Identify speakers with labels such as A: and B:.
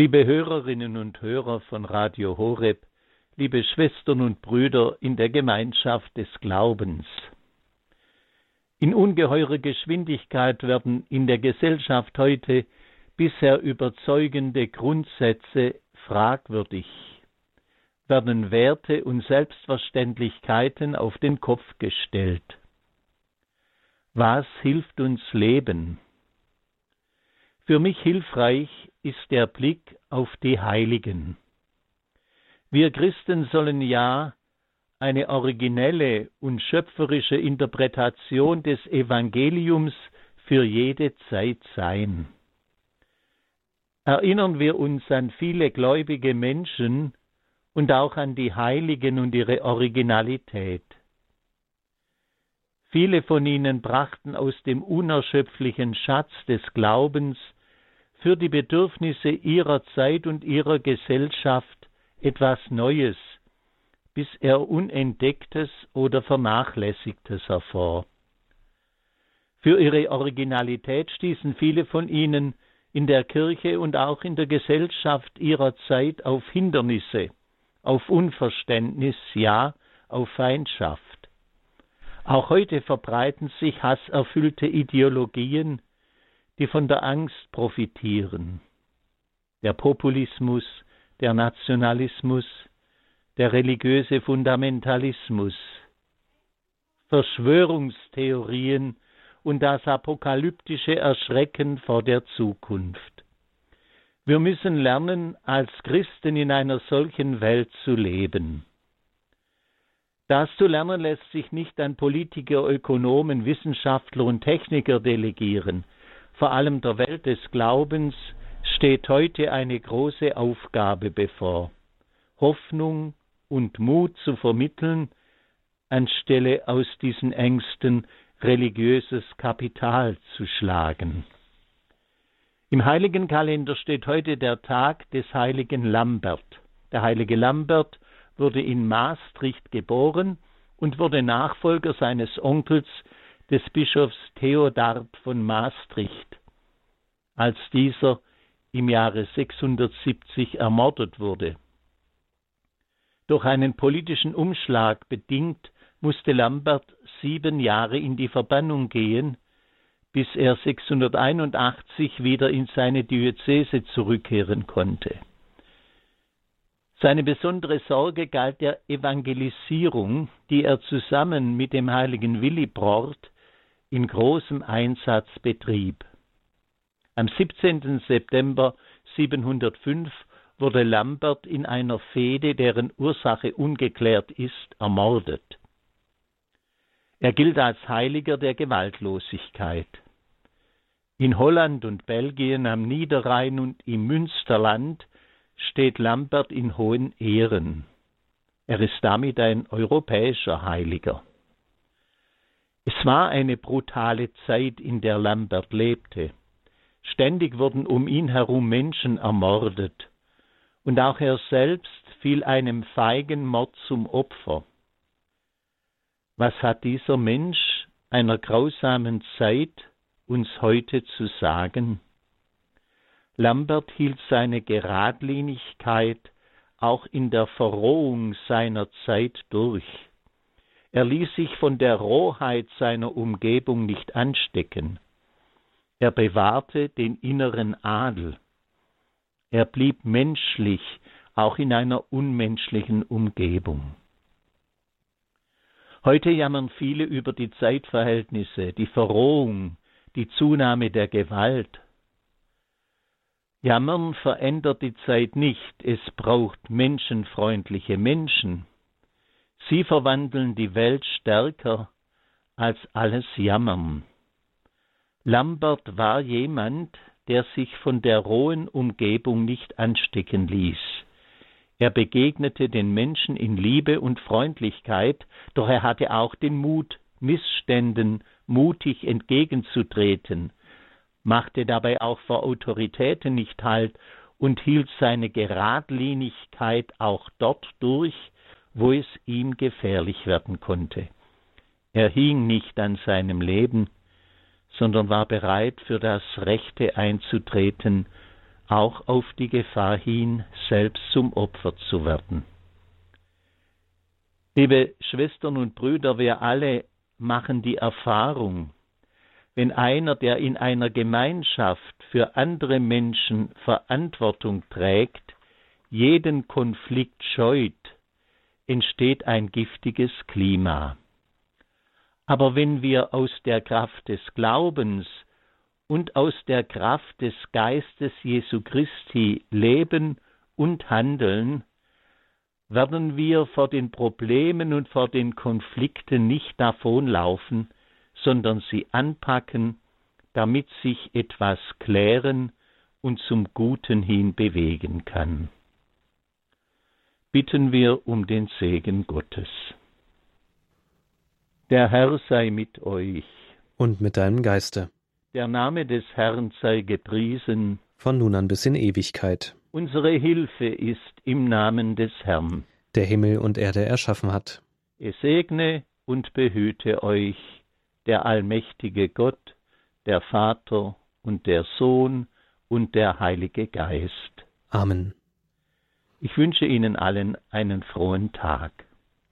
A: Liebe Hörerinnen und Hörer von Radio Horeb, liebe Schwestern und Brüder in der Gemeinschaft des Glaubens. In ungeheurer Geschwindigkeit werden in der Gesellschaft heute bisher überzeugende Grundsätze fragwürdig, werden Werte und Selbstverständlichkeiten auf den Kopf gestellt. Was hilft uns Leben? Für mich hilfreich ist der Blick auf die Heiligen. Wir Christen sollen ja eine originelle und schöpferische Interpretation des Evangeliums für jede Zeit sein. Erinnern wir uns an viele gläubige Menschen und auch an die Heiligen und ihre Originalität. Viele von ihnen brachten aus dem unerschöpflichen Schatz des Glaubens für die Bedürfnisse ihrer Zeit und ihrer Gesellschaft etwas Neues, bis er Unentdecktes oder Vernachlässigtes hervor. Für ihre Originalität stießen viele von ihnen in der Kirche und auch in der Gesellschaft ihrer Zeit auf Hindernisse, auf Unverständnis, ja, auf Feindschaft. Auch heute verbreiten sich hasserfüllte Ideologien, die von der Angst profitieren. Der Populismus, der Nationalismus, der religiöse Fundamentalismus, Verschwörungstheorien und das apokalyptische Erschrecken vor der Zukunft. Wir müssen lernen, als Christen in einer solchen Welt zu leben. Das zu lernen lässt sich nicht an Politiker, Ökonomen, Wissenschaftler und Techniker delegieren vor allem der Welt des Glaubens, steht heute eine große Aufgabe bevor, Hoffnung und Mut zu vermitteln, anstelle aus diesen Ängsten religiöses Kapital zu schlagen. Im heiligen Kalender steht heute der Tag des heiligen Lambert. Der heilige Lambert wurde in Maastricht geboren und wurde Nachfolger seines Onkels, des Bischofs Theodard von Maastricht, als dieser im Jahre 670 ermordet wurde. Durch einen politischen Umschlag bedingt musste Lambert sieben Jahre in die Verbannung gehen, bis er 681 wieder in seine Diözese zurückkehren konnte. Seine besondere Sorge galt der Evangelisierung, die er zusammen mit dem heiligen Willibrord in großem Einsatz betrieb. Am 17. September 705 wurde Lambert in einer Fehde, deren Ursache ungeklärt ist, ermordet. Er gilt als Heiliger der Gewaltlosigkeit. In Holland und Belgien am Niederrhein und im Münsterland steht Lambert in hohen Ehren. Er ist damit ein europäischer Heiliger. Es war eine brutale Zeit, in der Lambert lebte. Ständig wurden um ihn herum Menschen ermordet, und auch er selbst fiel einem feigen Mord zum Opfer. Was hat dieser Mensch einer grausamen Zeit uns heute zu sagen? Lambert hielt seine Geradlinigkeit auch in der Verrohung seiner Zeit durch. Er ließ sich von der Rohheit seiner Umgebung nicht anstecken. Er bewahrte den inneren Adel. Er blieb menschlich, auch in einer unmenschlichen Umgebung. Heute jammern viele über die Zeitverhältnisse, die Verrohung, die Zunahme der Gewalt. Jammern verändert die Zeit nicht, es braucht menschenfreundliche Menschen. Sie verwandeln die Welt stärker als alles Jammern. Lambert war jemand, der sich von der rohen Umgebung nicht anstecken ließ. Er begegnete den Menschen in Liebe und Freundlichkeit, doch er hatte auch den Mut, Missständen mutig entgegenzutreten, machte dabei auch vor Autoritäten nicht Halt und hielt seine Geradlinigkeit auch dort durch, wo es ihm gefährlich werden konnte. Er hing nicht an seinem Leben, sondern war bereit, für das Rechte einzutreten, auch auf die Gefahr hin, selbst zum Opfer zu werden. Liebe Schwestern und Brüder, wir alle machen die Erfahrung, wenn einer, der in einer Gemeinschaft für andere Menschen Verantwortung trägt, jeden Konflikt scheut, entsteht ein giftiges Klima. Aber wenn wir aus der Kraft des Glaubens und aus der Kraft des Geistes Jesu Christi leben und handeln, werden wir vor den Problemen und vor den Konflikten nicht davonlaufen, sondern sie anpacken, damit sich etwas klären und zum Guten hin bewegen kann. Bitten wir um den Segen Gottes. Der Herr sei mit euch.
B: Und mit deinem Geiste.
A: Der Name des Herrn sei gepriesen.
B: Von nun an bis in Ewigkeit.
A: Unsere Hilfe ist im Namen des Herrn.
B: Der Himmel und Erde erschaffen hat.
A: Es segne und behüte euch der allmächtige Gott, der Vater und der Sohn und der Heilige Geist.
B: Amen.
A: Ich wünsche Ihnen allen einen frohen Tag.